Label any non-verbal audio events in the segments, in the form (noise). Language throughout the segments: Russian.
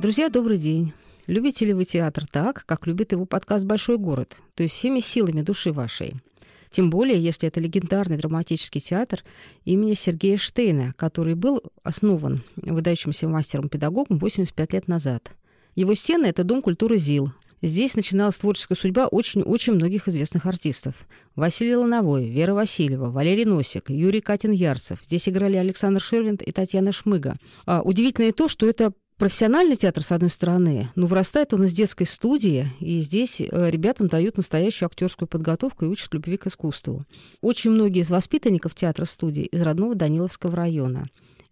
Друзья, добрый день. Любите ли вы театр так, как любит его подкаст «Большой город», то есть всеми силами души вашей? Тем более, если это легендарный драматический театр имени Сергея Штейна, который был основан выдающимся мастером-педагогом 85 лет назад. Его стены – это Дом культуры ЗИЛ. Здесь начиналась творческая судьба очень-очень многих известных артистов. Василий Лановой, Вера Васильева, Валерий Носик, Юрий Катин-Ярцев. Здесь играли Александр Ширвинд и Татьяна Шмыга. А, удивительно и то, что это профессиональный театр, с одной стороны, но вырастает он из детской студии, и здесь э, ребятам дают настоящую актерскую подготовку и учат любви к искусству. Очень многие из воспитанников театра студии из родного Даниловского района.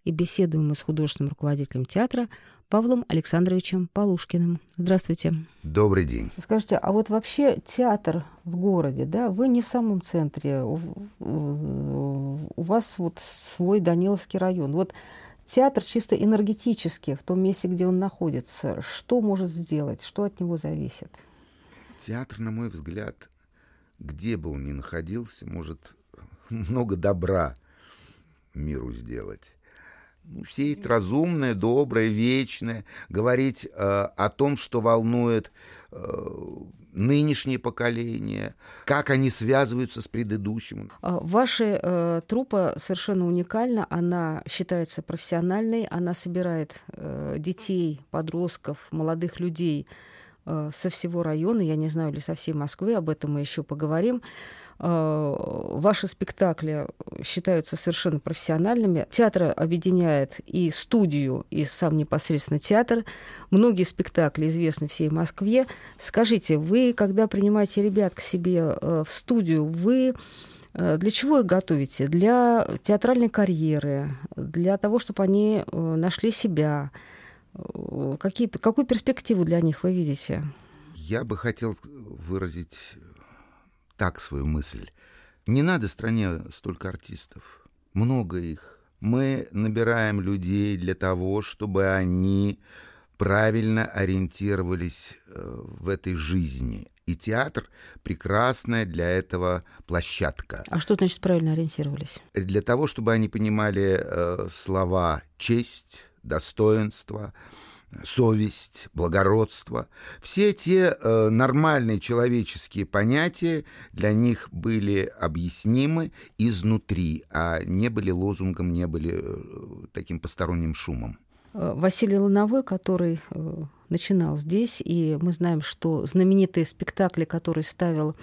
И беседуем мы с художественным руководителем театра Павлом Александровичем Полушкиным. Здравствуйте. Добрый день. Скажите, а вот вообще театр в городе, да, вы не в самом центре, у, у вас вот свой Даниловский район. Вот театр чисто энергетически в том месте, где он находится, что может сделать, что от него зависит? Театр, на мой взгляд, где бы он ни находился, может много добра миру сделать. Сеять разумное, доброе, вечное, говорить э, о том, что волнует э, нынешнее поколение, как они связываются с предыдущим. А, ваша э, труппа совершенно уникальна, она считается профессиональной, она собирает э, детей, подростков, молодых людей э, со всего района, я не знаю, или со всей Москвы, об этом мы еще поговорим. Э, ваши спектакли считаются совершенно профессиональными. Театр объединяет и студию, и сам непосредственно театр. Многие спектакли известны всей Москве. Скажите, вы, когда принимаете ребят к себе э, в студию, вы э, для чего их готовите? Для театральной карьеры, для того, чтобы они нашли себя. Какие, какую перспективу для них вы видите? Я бы хотел выразить так свою мысль. Не надо стране столько артистов. Много их. Мы набираем людей для того, чтобы они правильно ориентировались э, в этой жизни. И театр — прекрасная для этого площадка. А что значит правильно ориентировались? Для того, чтобы они понимали э, слова «честь», «достоинство», совесть, благородство. Все те э, нормальные человеческие понятия для них были объяснимы изнутри, а не были лозунгом, не были э, таким посторонним шумом. Э, Василий Лановой, который э, начинал здесь, и мы знаем, что знаменитые спектакли, которые ставил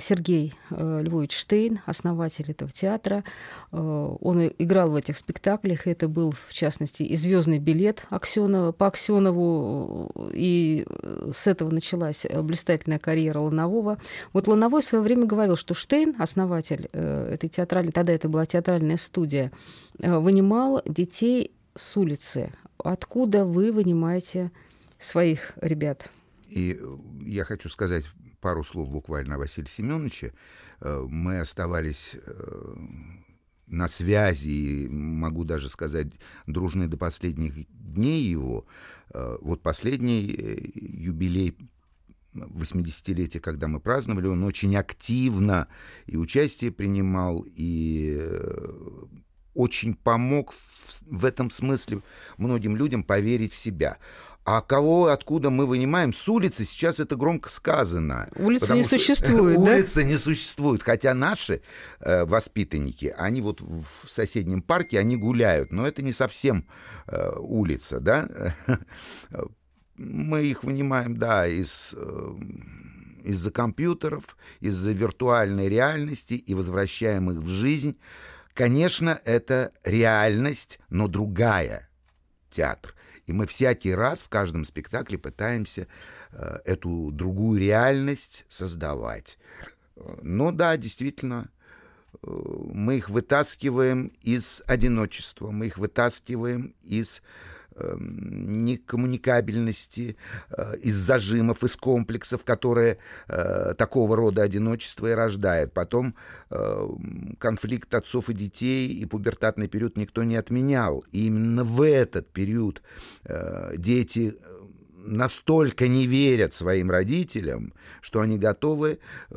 Сергей э, Львович Штейн, основатель этого театра. Э, он играл в этих спектаклях. Это был, в частности, и «Звездный билет» Аксенова, по Аксенову. И с этого началась блистательная карьера Ланового. Вот Лановой в свое время говорил, что Штейн, основатель этой театральной, тогда это была театральная студия, вынимал детей с улицы. Откуда вы вынимаете своих ребят? И я хочу сказать пару слов буквально о Василии Семеновиче. Э, мы оставались э, на связи, и могу даже сказать, дружны до последних дней его. Э, вот последний юбилей 80-летия, когда мы праздновали, он очень активно и участие принимал, и очень помог в этом смысле многим людям поверить в себя. А кого откуда мы вынимаем? С улицы сейчас это громко сказано. Улицы не существует, (laughs) да? Улицы не существует. Хотя наши э, воспитанники, они вот в соседнем парке, они гуляют. Но это не совсем э, улица, да? (laughs) Мы их вынимаем, да, из... Э, из-за компьютеров, из-за виртуальной реальности и возвращаем их в жизнь. Конечно, это реальность, но другая театр. И мы всякий раз в каждом спектакле пытаемся э, эту другую реальность создавать. Но да, действительно, э, мы их вытаскиваем из одиночества, мы их вытаскиваем из Эм, некоммуникабельности, э, из зажимов, из комплексов, которые э, такого рода одиночество и рождает. Потом э, конфликт отцов и детей и пубертатный период никто не отменял. И именно в этот период дети настолько не верят своим родителям, что они готовы э,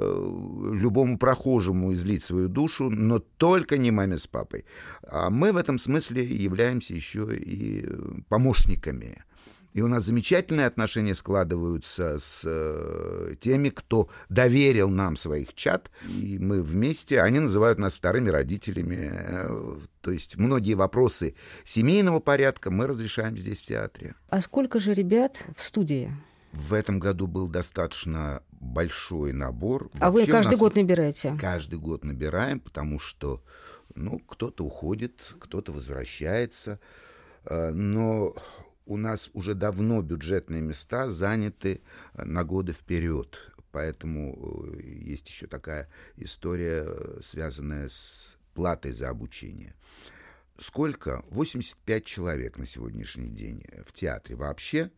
любому прохожему излить свою душу, но только не маме с папой. А мы в этом смысле являемся еще и помощниками И у нас замечательные отношения складываются с э, теми, кто доверил нам своих чат. И мы вместе, они называют нас вторыми родителями. Э, то есть многие вопросы семейного порядка мы разрешаем здесь, в театре. А сколько же ребят в студии? В этом году был достаточно большой набор. А Вообще вы каждый год набираете? Каждый год набираем, потому что ну, кто-то уходит, кто-то возвращается. Э, но у нас уже давно бюджетные места заняты э, на годы вперед. Поэтому э, есть еще такая история, э, связанная с платой за обучение. Сколько? 85 человек на сегодняшний день в театре вообще,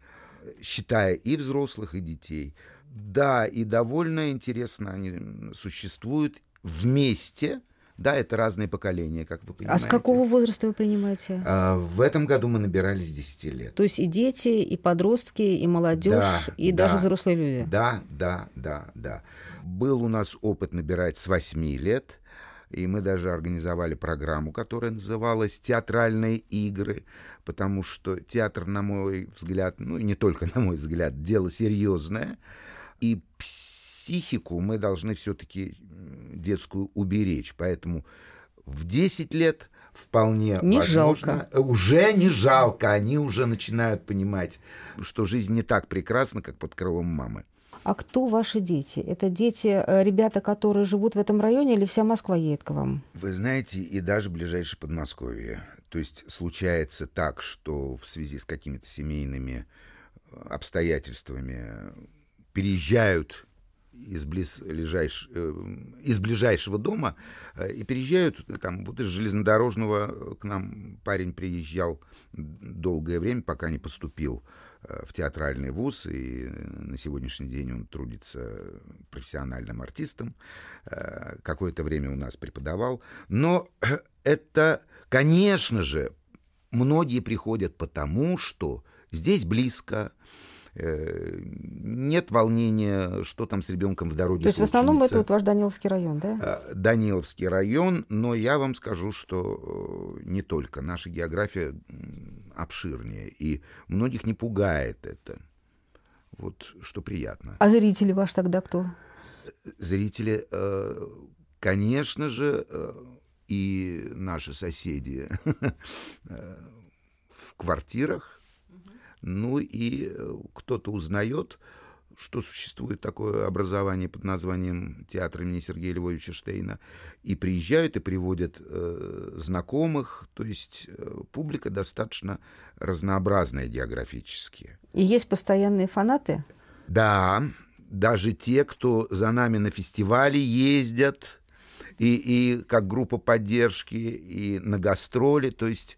считая и взрослых, и детей. Да, и довольно интересно они существуют вместе – да, это разные поколения, как вы понимаете. А с какого возраста вы принимаете? А, в этом году мы набирали с 10 лет. То есть и дети, и подростки, и молодежь, да, и да, даже взрослые люди? Да, да, да, да. Был у нас опыт набирать с 8 лет, и мы даже организовали программу, которая называлась «Театральные игры», потому что театр, на мой взгляд, ну и не только на мой взгляд, дело серьезное, и психику мы должны все-таки детскую уберечь. Поэтому в 10 лет вполне не возможно. Жалко. Уже не жалко. Они уже начинают понимать, что жизнь не так прекрасна, как под крылом мамы. А кто ваши дети? Это дети, э, ребята, которые живут в этом районе, или вся Москва едет к вам? Вы знаете, и даже ближайшее Подмосковье. То есть случается так, что в связи с какими-то семейными э, обстоятельствами переезжают из, близ, лежайш, э, из ближайшего дома э, и переезжают, там, вот из железнодорожного к нам парень приезжал долгое время, пока не поступил э, в театральный вуз, и на сегодняшний день он трудится профессиональным артистом. Какое-то время у нас преподавал. Но (clears throat) это, конечно же, многие приходят потому, что здесь близко, Э, нет волнения, что там с ребенком в дороге То есть случится. в основном это вот ваш Даниловский район, да? Э, Даниловский район, но я вам скажу, что э, не только. Наша география обширнее, и многих не пугает это. Вот что приятно. А зрители ваш тогда кто? Зрители, конечно же, и наши соседи (laughs) в квартирах, ну и э, кто-то узнает, что существует такое образование под названием театр имени Сергея Львовича Штейна, и приезжают и приводят э, знакомых, то есть э, публика достаточно разнообразная географически. И есть постоянные фанаты? Да, даже те, кто за нами на фестивале ездят, и, и как группа поддержки, и на гастроли, то есть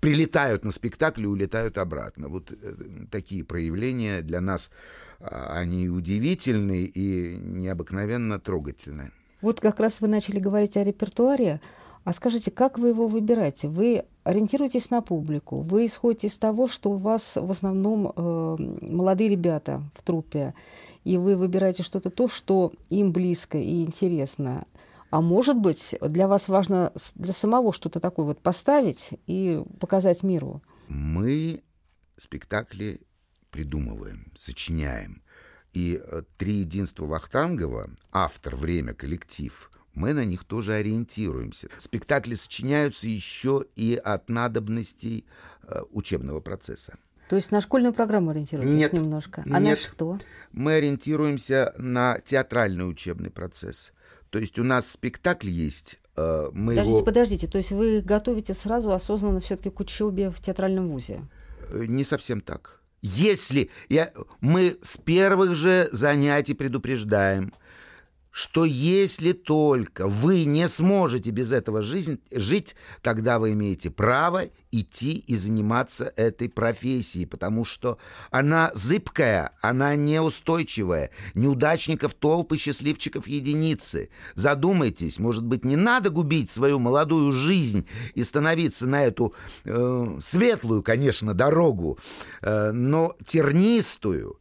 прилетают на спектакль и улетают обратно. Вот э, такие проявления для нас, а, они удивительны и необыкновенно трогательны. Вот как раз вы начали говорить о репертуаре. А скажите, как вы его выбираете? Вы ориентируетесь на публику, вы исходите из того, что у вас в основном э, молодые ребята в труппе, и вы выбираете что-то то, что им близко и интересно. А может быть, для вас важно для самого что-то такое вот поставить и показать миру? Мы спектакли придумываем, сочиняем. И э, «Три единства Вахтангова», автор, время, коллектив, мы на них тоже ориентируемся. Спектакли сочиняются еще и от надобностей э, учебного процесса. То есть на школьную программу ориентируетесь нет, немножко? А нет. на что? Мы ориентируемся на театральный учебный процесс. То есть у нас спектакль есть. Э, мы подождите, его... подождите. То есть вы готовите сразу осознанно все-таки к учебе в театральном вузе? Э, не совсем так. Если я, мы с первых же занятий предупреждаем, что если только вы не сможете без этого жизнь, жить, тогда вы имеете право идти и заниматься этой профессией, потому что она зыбкая, она неустойчивая, неудачников толпы, счастливчиков единицы. Задумайтесь, может быть, не надо губить свою молодую жизнь и становиться на эту э, светлую, конечно, дорогу, э, но тернистую,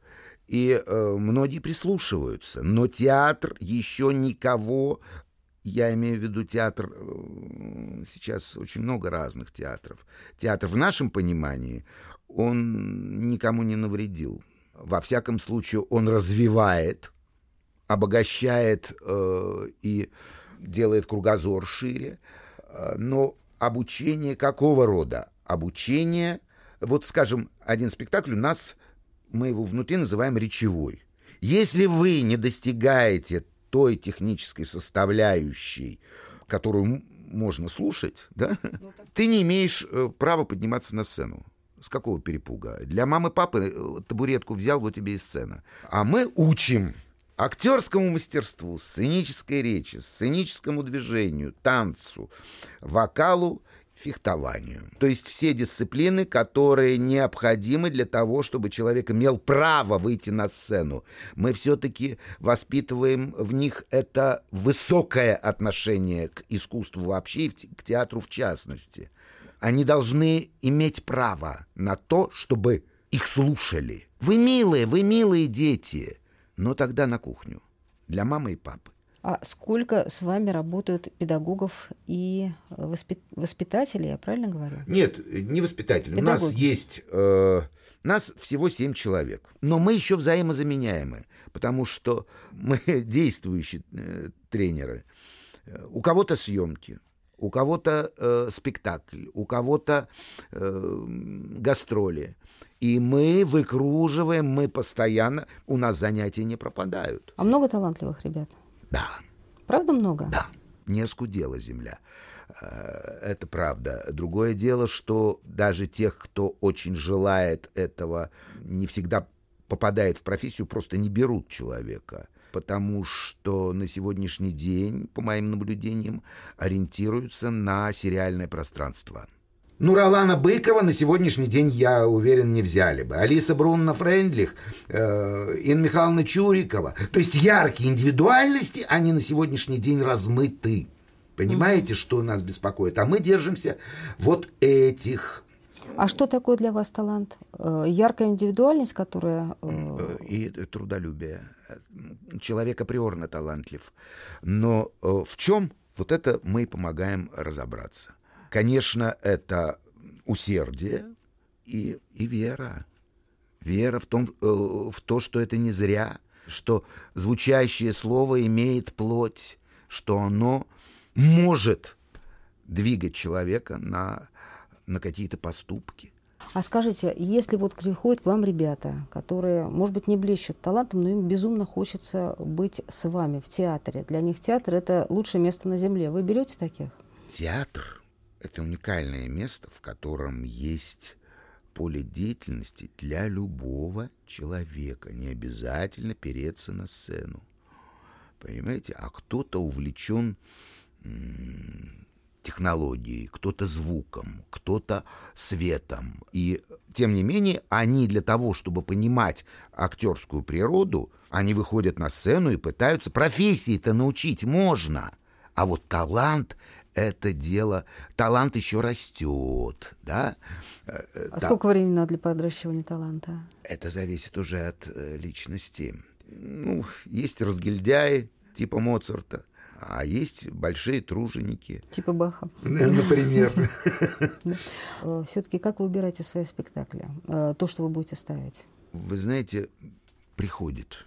и э, многие прислушиваются. Но театр еще никого, я имею в виду театр, э, сейчас очень много разных театров. Театр в нашем понимании, он никому не навредил. Во всяком случае, он развивает, обогащает э, и делает кругозор шире. Э, но обучение какого рода? Обучение, вот, скажем, один спектакль у нас, мы его внутри называем речевой. Если вы не достигаете той технической составляющей, которую можно слушать, да, ну, (laughs) ты не имеешь э, права подниматься на сцену. С какого перепуга? Для мамы папы э, табуретку взял, вот тебе и сцена. А мы учим актерскому мастерству, сценической речи, сценическому движению, танцу, вокалу фехтованию. То есть все дисциплины, которые необходимы для того, чтобы человек имел право выйти на сцену. Мы все-таки воспитываем в них это высокое отношение к искусству вообще и к театру в частности. Они должны иметь право на то, чтобы их слушали. Вы милые, вы милые дети. Но тогда на кухню. Для мамы и папы. А сколько с вами работают педагогов и воспит... воспитателей, я правильно говорю? Нет, не воспитатели. Педагоги. У нас есть... Э, нас всего семь человек. Но мы еще взаимозаменяемы, потому что мы (laughs) действующие э, тренеры. У кого-то съемки, у кого-то э, спектакль, у кого-то э, гастроли. И мы выкруживаем, мы постоянно, у нас занятия не пропадают. А много талантливых ребят? Да. Правда много? Да. Не оскудела земля. Э, это правда. Другое дело, что даже тех, кто очень желает этого, не всегда попадает в профессию, просто не берут человека. Потому что на сегодняшний день, по моим наблюдениям, ориентируются на сериальное пространство – ну, Ролана Быкова на сегодняшний день, я уверен, не взяли бы. Алиса Брунна Френдлих, э, Инна Михайловна Чурикова. То есть яркие индивидуальности, они на сегодняшний день размыты. Понимаете, что нас беспокоит? А мы держимся вот этих а что такое для вас талант? Э, яркая индивидуальность, которая... Э, э, и трудолюбие. Человек априорно талантлив. Но в чем? Вот это мы помогаем разобраться. Конечно, это усердие и, и вера. Вера в, том, э, в то, что это не зря, что звучащее слово имеет плоть, что оно может двигать человека на, на какие-то поступки. А скажите, если вот приходят к вам ребята, которые, может быть, не блещут талантом, но им безумно хочется быть с вами в театре. Для них театр — это лучшее место на земле. Вы берете таких? Театр это уникальное место, в котором есть поле деятельности для любого человека. Не обязательно переться на сцену. Понимаете? А кто-то увлечен технологией, кто-то звуком, кто-то светом. И тем не менее, они для того, чтобы понимать актерскую природу, они выходят на сцену и пытаются профессии-то научить можно. А вот талант это дело, талант еще растет, да. Э, э, а да. сколько времени надо для подращивания таланта? Это зависит уже от э, личности. Ну, есть разгильдяи типа Моцарта, а есть большие труженики. Типа Баха. (laughs) Например. Все-таки как вы выбираете свои спектакли? То, что вы будете ставить? Вы знаете, приходит,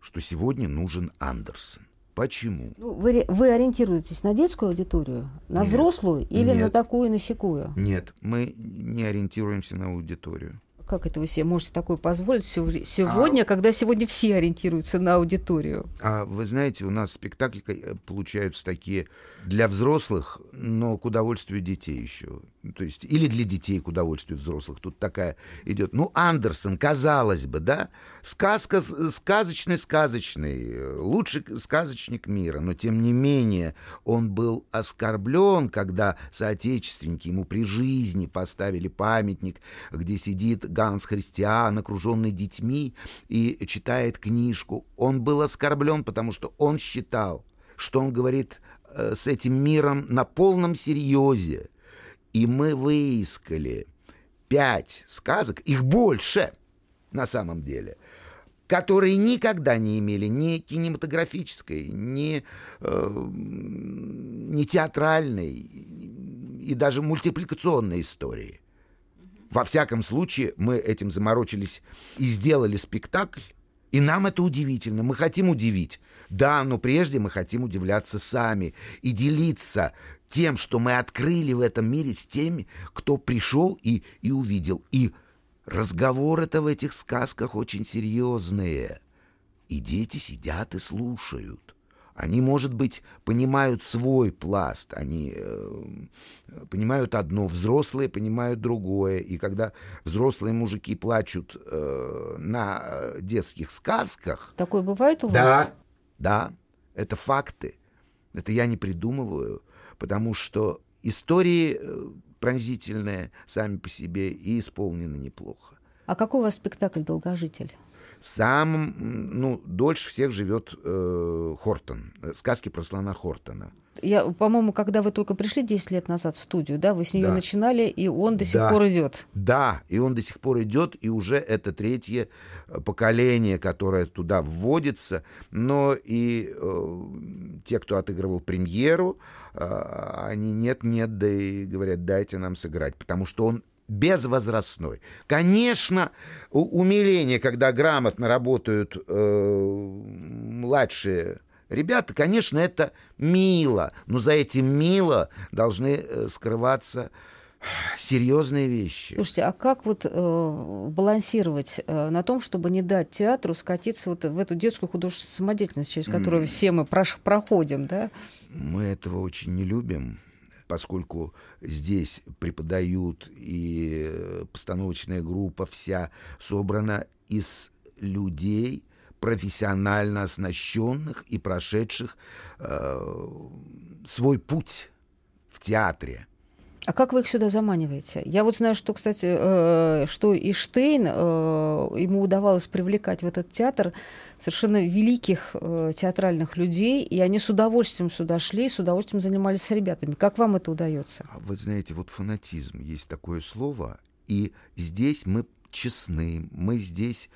что сегодня нужен Андерсон. Почему? Ну, вы, вы ориентируетесь на детскую аудиторию, на нет, взрослую или нет, на такую, на секую? Нет, мы не ориентируемся на аудиторию. Как это вы себе можете такое позволить сегодня, а... когда сегодня все ориентируются на аудиторию? А вы знаете, у нас спектакли э, получаются такие для взрослых, но к удовольствию детей еще. То есть, или для детей к удовольствию взрослых. Тут такая идет. Ну, Андерсон, казалось бы, да? Сказка, сказочный-сказочный, лучший сказочник мира. Но, тем не менее, он был оскорблен, когда соотечественники ему при жизни поставили памятник, где сидит Ганс Христиан, окруженный детьми, и читает книжку. Он был оскорблен, потому что он считал, что он говорит э, с этим миром на полном серьезе и мы выискали пять сказок, их больше на самом деле, которые никогда не имели ни кинематографической, ни, э, ни театральной и даже мультипликационной истории. Во всяком случае, мы этим заморочились и сделали спектакль, и нам это удивительно. Мы хотим удивить. Да, но прежде мы хотим удивляться сами и делиться тем, что мы открыли в этом мире с теми, кто пришел и, и увидел. И разговоры-то в этих сказках очень серьезные. И дети сидят и слушают. Они, может быть, понимают свой пласт, они э, понимают одно, взрослые понимают другое. И когда взрослые мужики плачут э, на э, детских сказках... Такое бывает у да, вас? Да, это факты. Это я не придумываю, потому что истории э, пронзительные сами по себе и исполнены неплохо. А какой у вас спектакль «Долгожитель»? Сам, ну, дольше всех живет э, Хортон. Сказки про слона Хортона. Я, по-моему, когда вы только пришли 10 лет назад в студию, да, вы с нее Да. начинали, и он до сих Да. пор идет. Да, и он до сих пор идет, и уже это третье э, поколение, которое туда вводится. Но и э, те, кто отыгрывал премьеру, э, они нет-нет, да и говорят, дайте нам сыграть, потому что он безвозрастной. Конечно, умиление, когда грамотно работают э, младшие ребята, конечно, это мило, но за этим мило должны э, скрываться серьезные вещи. Слушайте, а как вот э, балансировать э, на том, чтобы не дать театру скатиться вот в эту детскую художественную самодеятельность, через которую все мы прош- проходим, да? Мы этого очень не любим, поскольку здесь преподают и э, постановочная группа вся собрана из людей, профессионально оснащенных и прошедших э, свой путь в театре. А как вы их сюда заманиваете? Я вот знаю, что, кстати, э, что и Штейн, э, ему удавалось привлекать в этот театр совершенно великих э, театральных людей, и они с удовольствием сюда шли, с удовольствием занимались с ребятами. Как вам это удается? А Вы знаете, вот фанатизм есть такое слово, и здесь мы честны, мы здесь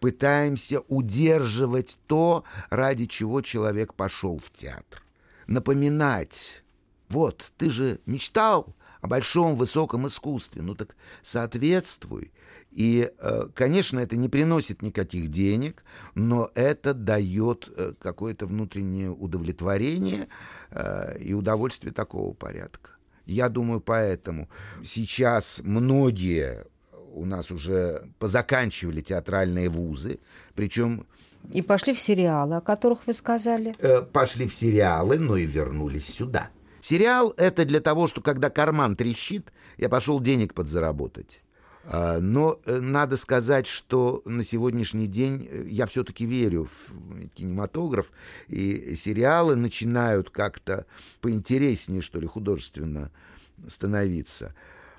пытаемся удерживать то, ради чего человек пошел в театр. Напоминать, вот, ты же мечтал о большом высоком искусстве, ну так соответствуй. И, э, конечно, это не приносит никаких денег, но это дает э, какое-то внутреннее удовлетворение э, и удовольствие такого порядка. Я думаю, поэтому сейчас многие у нас уже позаканчивали театральные вузы, причем И пошли в сериалы, о которых вы сказали. пошли в сериалы, но и вернулись сюда. Сериал — это для того, что когда карман трещит, я пошел денег подзаработать. А, Но э, надо сказать, что на сегодняшний день э, я все-таки верю в кинематограф, и сериалы начинают как-то поинтереснее, что ли, художественно становиться.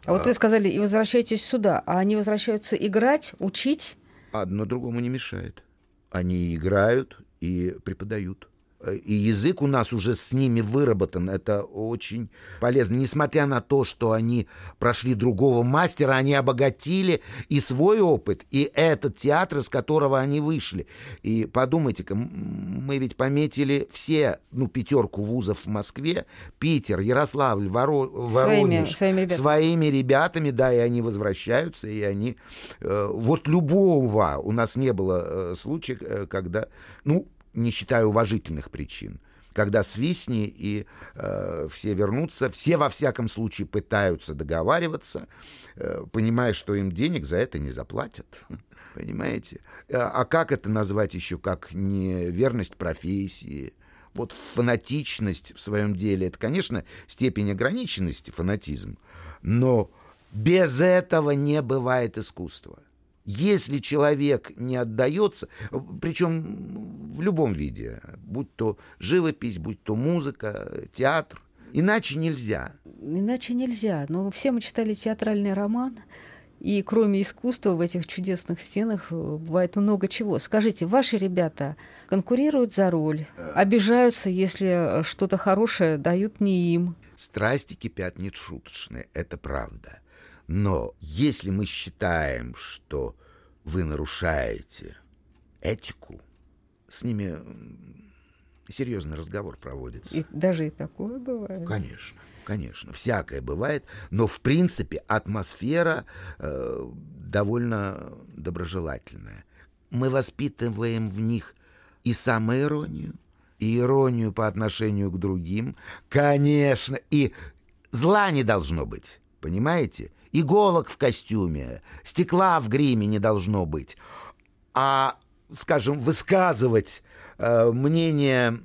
А вот вы сказали, и возвращаетесь сюда, а они возвращаются играть, учить? Одно другому не мешает. Они играют и преподают. Э, И язык у нас уже с ними выработан. Это очень полезно. Несмотря на то, что они прошли другого мастера, они обогатили и свой опыт, и этот театр, из которого они вышли. И подумайте-ка, мы ведь пометили все, ну, пятерку вузов в Москве. Питер, Ярославль, Воро... Своими- Воронеж. своими ребятами. Своими ребятами, да, и они возвращаются, и они... э, вот любого у нас не было э, случая, э, когда... Ну, не считая уважительных причин. Когда свистни и э, все вернутся, все во всяком случае пытаются договариваться, э, понимая, что им денег за это не заплатят. (laughs) Понимаете? А а как это назвать еще как не верность профессии? Вот фанатичность в своем деле, это, конечно, степень ограниченности, фанатизм, но без этого не бывает искусства. Если человек не отдается, причем в любом виде, будь то живопись, будь то музыка, театр, иначе нельзя. Иначе нельзя. Но все мы читали театральный роман, и кроме искусства в этих чудесных стенах э, бывает много чего. Скажите, ваши ребята конкурируют за роль, обижаются, если э, что-то хорошее дают не им. Страсти кипят нешуточные, это правда. Но если мы считаем, что вы нарушаете этику, с ними серьезный разговор проводится. И даже и такое бывает. Конечно, конечно, всякое бывает, но в принципе атмосфера э, довольно доброжелательная. Мы воспитываем в них и самоиронию, и иронию по отношению к другим, конечно, и зла не должно быть, понимаете? Иголок в костюме, стекла в гриме не должно быть. А, скажем, высказывать э, мнение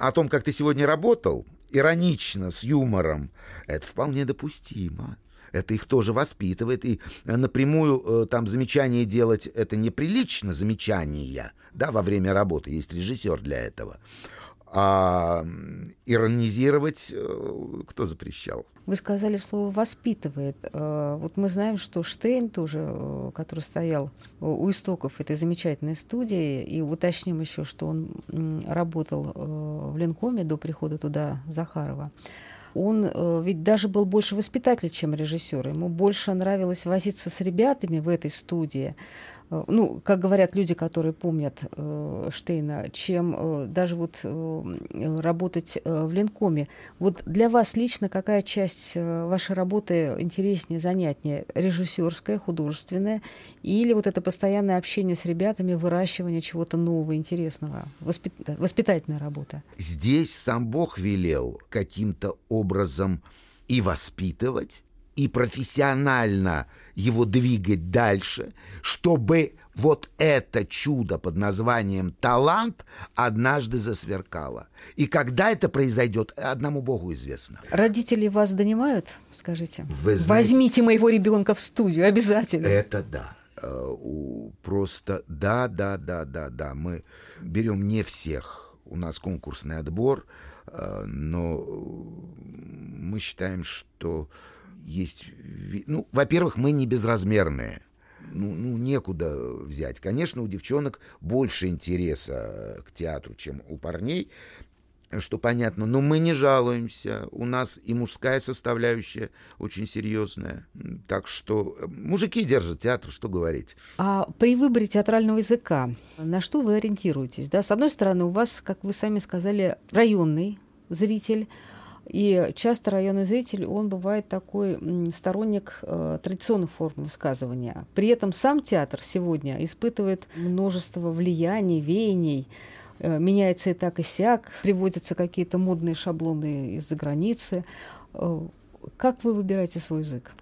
о том, как ты сегодня работал, иронично, с юмором, это вполне допустимо. Это их тоже воспитывает. И напрямую э, там замечание делать это неприлично, замечания, да, во время работы. Есть режиссер для этого. А иронизировать э, кто запрещал? Вы сказали слово «воспитывает». Э, вот мы знаем, что Штейн тоже, э, который стоял у истоков этой замечательной студии, и уточним еще, что он работал в Ленкоме до прихода туда Захарова, он ведь даже был больше воспитатель, чем режиссер. Ему больше нравилось возиться с ребятами в этой студии, Э, ну, как говорят люди, которые помнят э, Штейна, чем э, даже вот э, работать э, в Ленкоме. Вот для вас лично какая часть э, вашей работы интереснее, занятнее? Режиссерская, художественная или вот это постоянное общение с ребятами, выращивание чего-то нового, интересного, воспит... воспитательная работа? Здесь сам Бог велел каким-то образом и воспитывать, и профессионально его двигать дальше, чтобы вот это чудо под названием талант однажды засверкало. И когда это произойдет, одному Богу известно. Родители вас донимают, скажите? Вы знаете, Возьмите моего ребенка в студию, обязательно. Это да. Э, просто да, да, да, да, да. Мы берем не всех. У нас конкурсный отбор, э, но мы считаем, что есть... Ну, во-первых, мы не безразмерные. Ну, ну, некуда взять. Конечно, у девчонок больше интереса к театру, чем у парней, что понятно, но мы не жалуемся. У нас и мужская составляющая очень серьезная. Так что э, мужики держат театр, что говорить. А при выборе театрального языка на что вы ориентируетесь? Да? С одной стороны, у вас, как вы сами сказали, районный зритель, и часто районный зритель, он бывает такой сторонник э, традиционных форм высказывания. При этом сам театр сегодня испытывает множество влияний, веяний, э, меняется и так и сяк, приводятся какие-то модные шаблоны из-за границы. Э, как вы выбираете свой язык,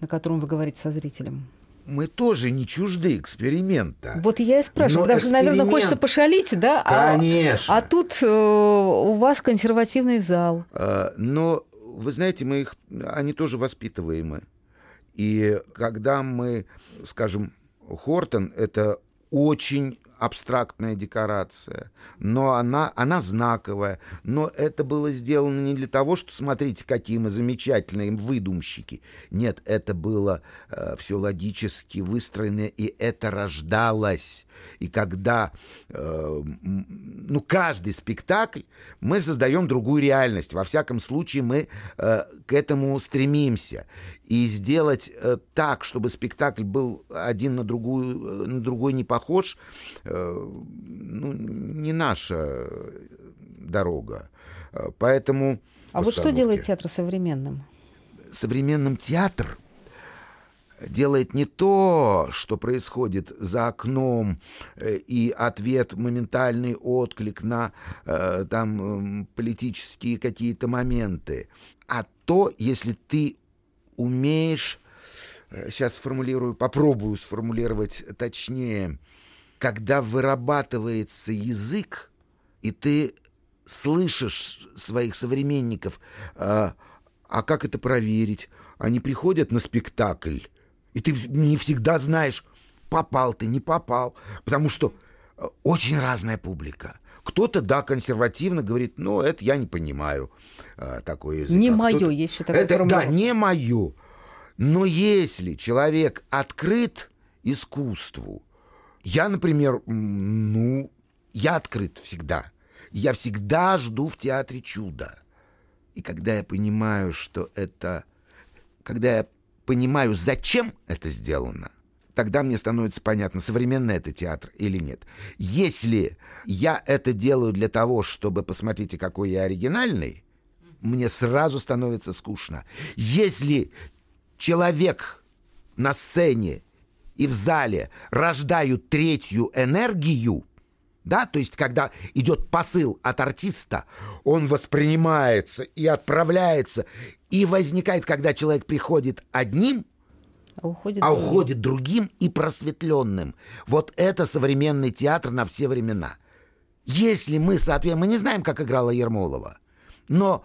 на котором вы говорите со зрителем? Мы тоже не чужды эксперимента. Вот я и спрашиваю. Даже, эксперимент... наверное, хочется пошалить, да? Конечно. А, а тут э, у вас консервативный зал. А, но, вы знаете, мы их, они тоже воспитываемы. И когда мы, скажем, Хортон — это очень абстрактная декорация, но она, она знаковая. Но это было сделано не для того, что, смотрите, какие мы замечательные выдумщики. Нет, это было э, все логически выстроено, и это рождалось. И когда, э, ну, каждый спектакль, мы создаем другую реальность. Во всяком случае, мы э, к этому стремимся и сделать э, так, чтобы спектакль был один на другую, э, на другой не похож, э, ну, не наша дорога. Поэтому... А вот что делает театр современным? Современным театр делает не то, что происходит за окном, и ответ, моментальный отклик на там политические какие-то моменты, а то, если ты умеешь, сейчас э, сформулирую, попробую сформулировать точнее, когда вырабатывается язык, и ты слышишь своих современников, а, а как это проверить? Они приходят на спектакль, и ты не всегда знаешь, попал ты, не попал, потому что э, очень разная публика. Кто-то, да, консервативно говорит, ну, это я не понимаю э, такой язык. Не а мое, есть еще такое. Это, да, не мое. Но если человек открыт искусству, я, например, ну, я открыт всегда. Я всегда жду в театре чуда. И когда я понимаю, что это... Когда я понимаю, зачем это сделано, тогда мне становится понятно, современный это театр или нет. Если я это делаю для того, чтобы посмотрите, какой я оригинальный, мне сразу становится скучно. Если человек на сцене и в зале рождают третью энергию, да, то есть когда идет посыл от артиста, он воспринимается и отправляется, и возникает, когда человек приходит одним, а уходит, а уходит другим и просветленным. Вот это современный театр на все времена. Если мы, соответственно, мы не знаем, как играла Ермолова, но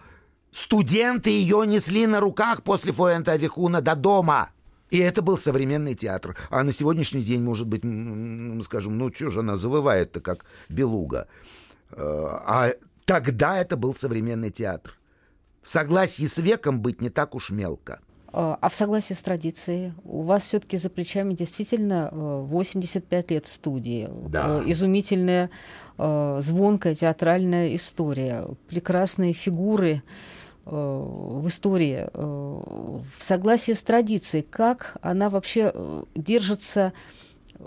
студенты ее несли на руках после Фуэнта Авихуна до дома – и это был современный театр. А на сегодняшний день, может быть, мы скажем, ну что же она завывает-то, как белуга. Э, а тогда это был современный театр. В согласии с веком быть не так уж мелко. А, а в согласии с традицией? У вас все-таки за плечами действительно 85 э, лет студии. Да. Э, изумительная, звонкая театральная история. Прекрасные фигуры Э, в истории, э, в согласии с традицией, как она вообще э, держится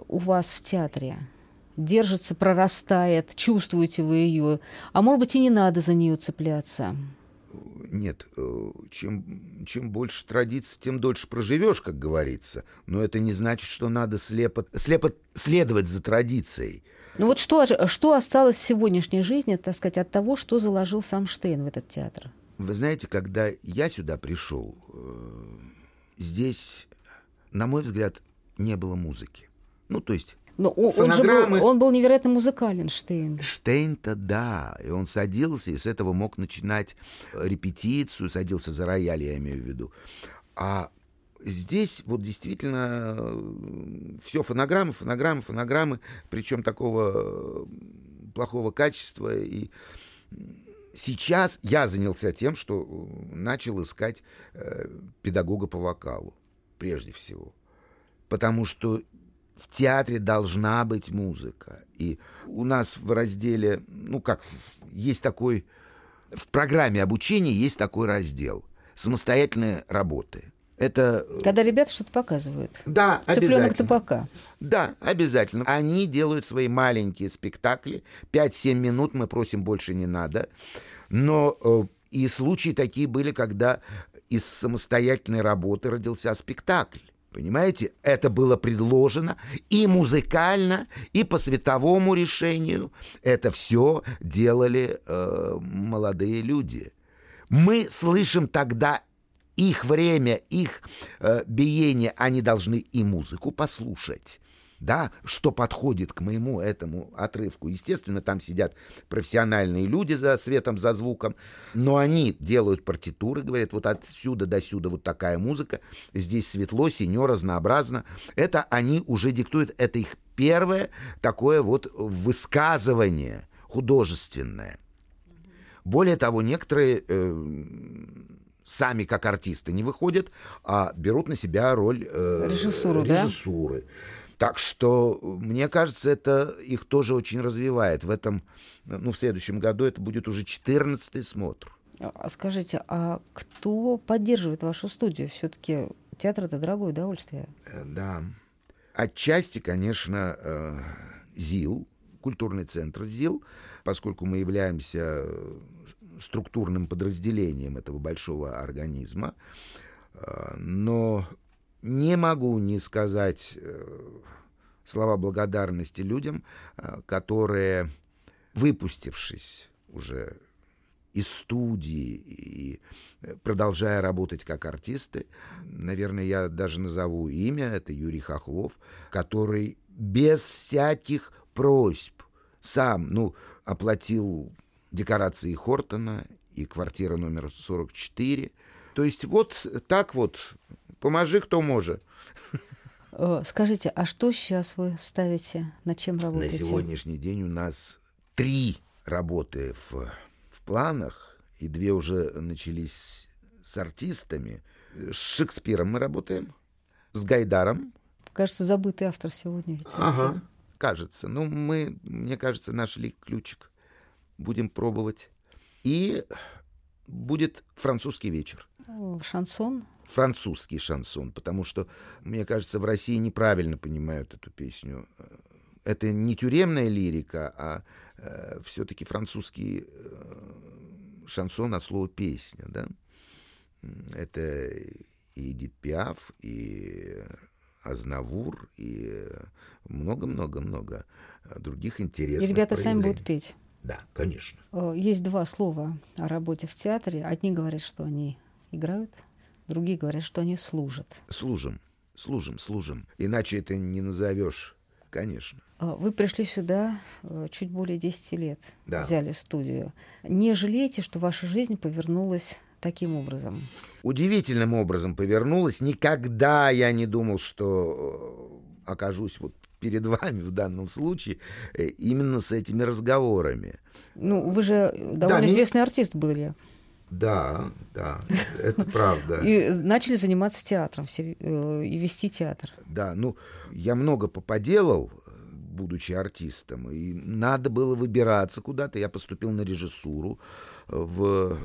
у вас в театре? Держится, прорастает, чувствуете вы ее, а может быть и не надо за нее цепляться? Нет, чем, чем больше традиций, тем дольше проживешь, как говорится. Но это не значит, что надо слепо, слепо следовать за традицией. Ну вот что, что осталось в сегодняшней жизни, так сказать, от того, что заложил сам Штейн в этот театр? Вы знаете, когда я сюда пришел, э, здесь, на мой взгляд, не было музыки. Ну, то есть но он, фонограммы... он, же был, он был невероятно музыкален, Штейн. Штейн-то да. И он садился, и с этого мог начинать репетицию, садился за рояль, я имею в виду. А здесь вот действительно э, все фонограммы, фонограммы, фонограммы, причем такого э, плохого качества. И Сейчас я занялся тем, что э, начал искать э, педагога по вокалу, прежде всего. Потому что в театре должна быть музыка. И у нас в разделе, ну как, есть такой, в программе обучения есть такой раздел «Самостоятельные работы». Это... Э, Когда ребята что-то показывают. Да, Цыпленок табака. Да, обязательно. Они делают свои маленькие спектакли. 5-7 минут мы просим больше не надо. Но э, и случаи такие были, когда из самостоятельной работы родился спектакль. Понимаете, это было предложено и музыкально, и по световому решению. Это все делали э, молодые люди. Мы слышим тогда их время, их э, биение, они должны и музыку послушать. Да, что подходит к моему этому отрывку. Естественно, там сидят профессиональные люди за светом, за звуком, но они делают партитуры, говорят, вот отсюда до сюда вот такая музыка, здесь светло, синё, разнообразно. Это они уже диктуют, это их первое такое вот высказывание художественное. Более того, некоторые э, сами как артисты не выходят, а берут на себя роль э, режиссуру, режиссуры. Да? Так что, мне кажется, это их тоже очень развивает. В этом, ну, в следующем году это будет уже 14-й смотр. А скажите, а кто поддерживает вашу студию? Все-таки театр это дорогое удовольствие. Э, да. Отчасти, конечно, э, ЗИЛ, культурный центр ЗИЛ, поскольку мы являемся структурным подразделением этого большого организма. Э, но не могу не сказать э, слова благодарности людям, э, которые, выпустившись уже из студии и продолжая работать как артисты, наверное, я даже назову имя, это Юрий Хохлов, который без всяких просьб сам, ну, оплатил декорации Хортона и квартира номер 44. То есть вот так вот, поможи кто может. Э, скажите, а что сейчас вы ставите, над чем работаете? На сегодняшний день у нас три работы в, в планах, и две уже начались с артистами. С Шекспиром мы работаем, с Гайдаром. Кажется, забытый автор сегодня ведь. Ага, кажется. Ну, мы, мне кажется, нашли ключик будем пробовать. И будет французский вечер. Шансон? Французский шансон, потому что, мне кажется, в России неправильно понимают эту песню. Это не тюремная лирика, а э, все-таки французский э, шансон от слова песня, да? Это и Эдит Пиаф, и Азнавур, и много-много-много других интересных И ребята проявлений. сами будут петь. Да, конечно. Э, Есть два слова о работе в театре. Одни говорят, что они играют, другие говорят, что они служат. Служим, служим, служим. Иначе это не назовешь, конечно. Э, Вы пришли сюда э, чуть более 10 лет, Да. взяли студию. Не жалеете, что ваша жизнь повернулась таким образом? Удивительным образом повернулась. Никогда я не думал, что окажусь вот перед вами в данном случае э, именно с этими разговорами. Ну, вы же довольно ми- известный артист были. Да, да, это (laughs) правда. И начали заниматься театром э, и вести театр. Да, ну, я много поподелал, будучи артистом, и надо было выбираться куда-то. Я поступил на режиссуру э, в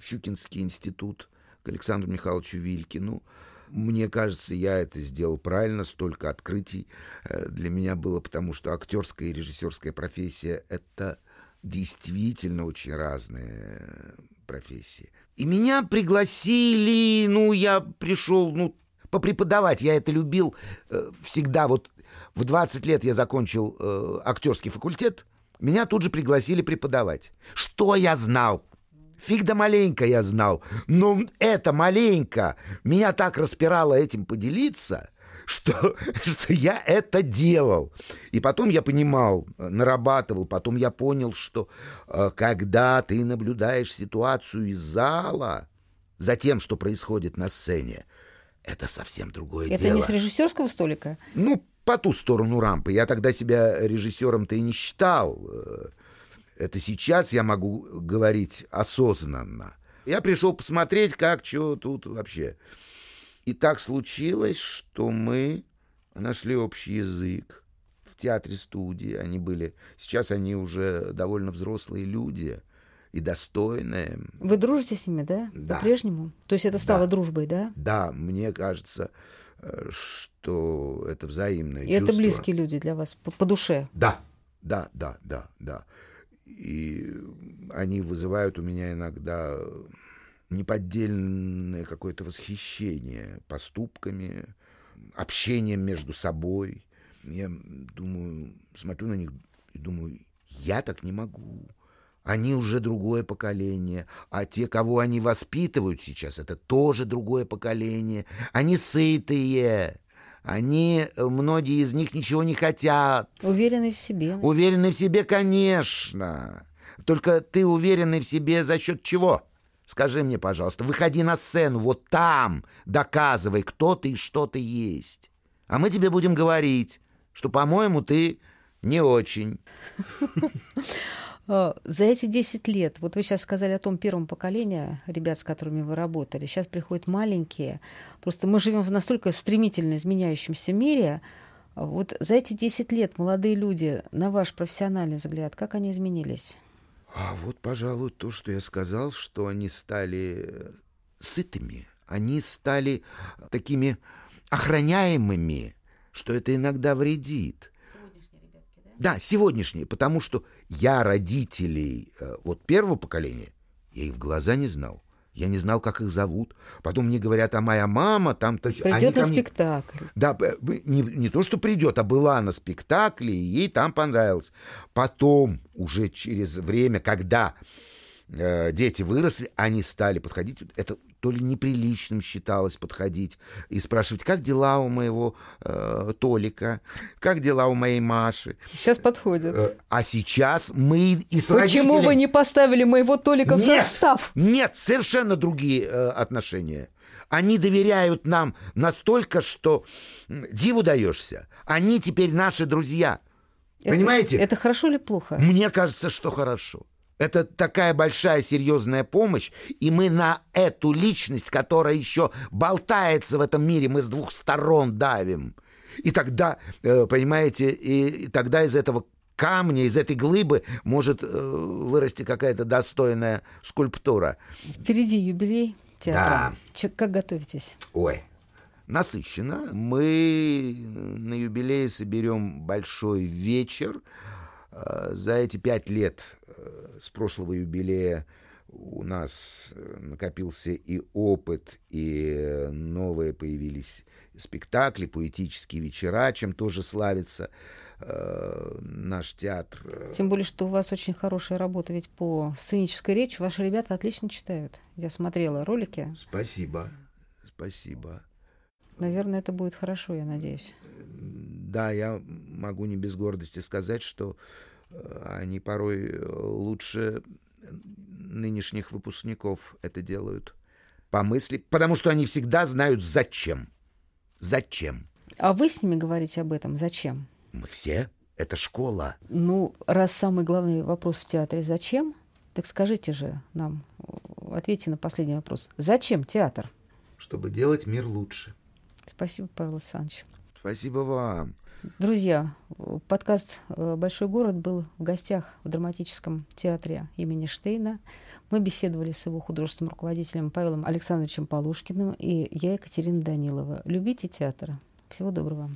Щукинский институт к Александру Михайловичу Вилькину. Мне кажется, я это сделал правильно, столько открытий э, для меня было, потому что актерская и режиссерская профессия — это действительно очень разные профессии. И меня пригласили, ну, я пришел, ну, попреподавать. Я это любил э, всегда. Вот в 20 лет я закончил э, актерский факультет, меня тут же пригласили преподавать. Что я знал? Фиг да маленько я знал. Но это маленько меня так распирало этим поделиться, что, (laughs) что я это делал. И потом я понимал, э, нарабатывал, потом я понял, что э, когда ты наблюдаешь ситуацию из зала за тем, что происходит на сцене, это совсем другое Это дело. не с режиссерского столика? Ну, по ту сторону рампы. Я тогда себя режиссером-то и не считал. Это сейчас я могу говорить осознанно. Я пришел посмотреть, как, что тут вообще. И так случилось, что мы нашли общий язык в театре-студии. Они были... Сейчас они уже довольно взрослые люди и достойные. Вы дружите с ними, да? Да. По-прежнему? То есть это стало Да. дружбой, да? Да, мне кажется, э, что это взаимное И это чувство. близкие люди для вас по, по душе. Да, да, да, да, да. И они вызывают у меня иногда неподдельное какое-то восхищение поступками, общением между собой. Я думаю, смотрю на них и думаю, я так не могу. Они уже другое поколение, а те, кого они воспитывают сейчас, это тоже другое поколение. Они сытые, они, э, многие из них ничего не хотят. Уверенный в себе. Уверенный в себе, конечно. Только ты уверенный в себе за счет чего? Скажи мне, пожалуйста, выходи на сцену, вот там, доказывай, кто ты и что ты есть. А мы тебе будем говорить, что, по-моему, ты не очень. (laughs) А, За эти 10 лет, вот вы сейчас сказали о том первом поколении ребят, с которыми вы работали, сейчас приходят маленькие. Просто мы живем в настолько стремительно изменяющемся мире. А Вот за эти 10 лет молодые люди, на ваш профессиональный взгляд, как они изменились? А вот, пожалуй, то, что я сказал, что они стали э, сытыми, они стали такими охраняемыми, что это иногда вредит. Да, сегодняшние, потому что я родителей э, вот первого поколения, я их в глаза не знал. Я не знал, как их зовут. Потом мне говорят, а моя мама там... то есть Придет на спектакль. да, б- не, не то, что придет, а была на спектакле, и ей там понравилось. Потом, уже через время, когда э, дети выросли, они стали подходить. Это то ли неприличным считалось подходить и спрашивать, как дела у моего э, Толика, как дела у моей Маши. Сейчас подходят. Э, а сейчас мы и с Почему родителями- вы не поставили моего Толика в Нет, состав? Нет, совершенно другие э, отношения. Они доверяют нам настолько, что диву даешься. Они теперь наши друзья. Это- Понимаете? Это хорошо или плохо? Мне кажется, что хорошо. Это такая большая серьезная помощь, и мы на эту личность, которая еще болтается в этом мире, мы с двух сторон давим. И тогда, э, понимаете, и, тогда из этого камня, из этой глыбы может э, вырасти какая-то достойная скульптура. Впереди юбилей театра. Да. Как готовитесь? Ой, насыщенно. Мы на юбилее соберем большой вечер. Э, за эти пять лет э, с прошлого юбилея у нас э, накопился и опыт, и новые появились спектакли, поэтические вечера, чем тоже славится э, наш театр. Тем более, что у вас очень хорошая работа ведь по сценической речи. Ваши ребята отлично читают. Я смотрела ролики. Спасибо, спасибо. Наверное, это будет хорошо, я надеюсь. Да, я могу не без гордости сказать, что э, они порой лучше нынешних выпускников это делают по мысли, потому что они всегда знают зачем. Зачем? А вы с ними говорите об этом? Зачем? Мы все. Это школа. Ну, раз самый главный вопрос в театре «зачем?», так скажите же нам, ответьте на последний вопрос. Зачем театр? Чтобы делать мир лучше. Спасибо, Павел Александрович. Спасибо вам. Друзья, подкаст э, «Большой город» был в гостях в драматическом театре имени Штейна. Мы беседовали с его художественным руководителем Павелом Александровичем Полушкиным и я, Екатерина Данилова. Любите театр. Всего доброго.